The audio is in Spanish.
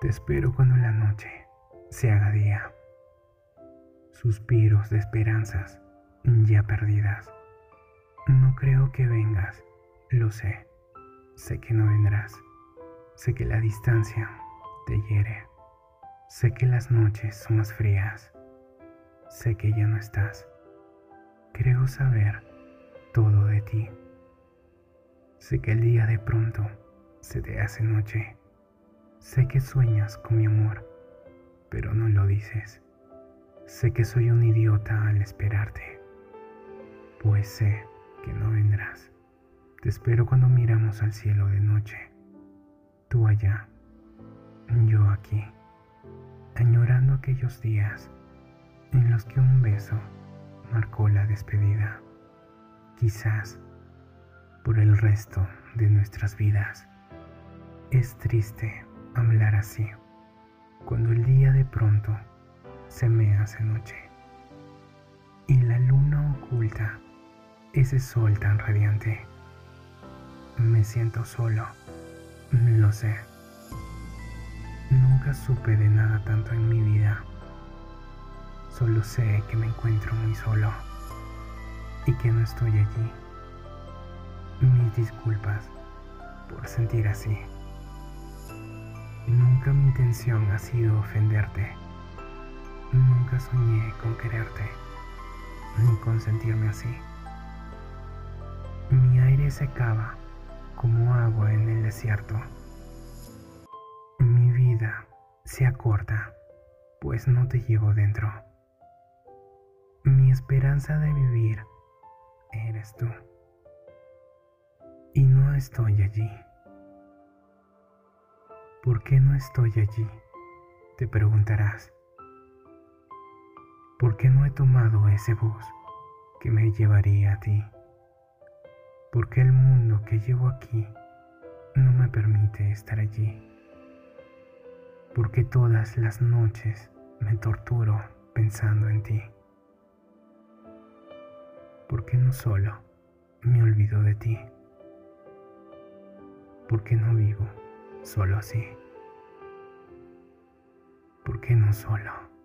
Te espero cuando la noche se haga día. Suspiros de esperanzas ya perdidas. No creo que vengas, lo sé. Sé que no vendrás. Sé que la distancia te hiere. Sé que las noches son más frías. Sé que ya no estás. Creo saber todo de ti. Sé que el día de pronto se te hace noche. Sé que sueñas con mi amor, pero no lo dices. Sé que soy un idiota al esperarte, pues sé que no vendrás. Te espero cuando miramos al cielo de noche. Tú allá, yo aquí, añorando aquellos días en los que un beso marcó la despedida. Quizás por el resto de nuestras vidas. Es triste hablar así, cuando el día de pronto se me hace noche y la luna oculta ese sol tan radiante. Me siento solo, lo sé. Nunca supe de nada tanto en mi vida. Solo sé que me encuentro muy solo y que no estoy allí mis disculpas por sentir así. Nunca mi intención ha sido ofenderte. Nunca soñé con quererte, ni con sentirme así. Mi aire se acaba como agua en el desierto. Mi vida se acorta, pues no te llevo dentro. Mi esperanza de vivir eres tú y no estoy allí. ¿Por qué no estoy allí? Te preguntarás. ¿Por qué no he tomado ese bus que me llevaría a ti? ¿Por qué el mundo que llevo aquí no me permite estar allí? ¿Por qué todas las noches me torturo pensando en ti? ¿Por qué no solo me olvido de ti? ¿Por qué no vivo solo así? ¿Por qué no solo?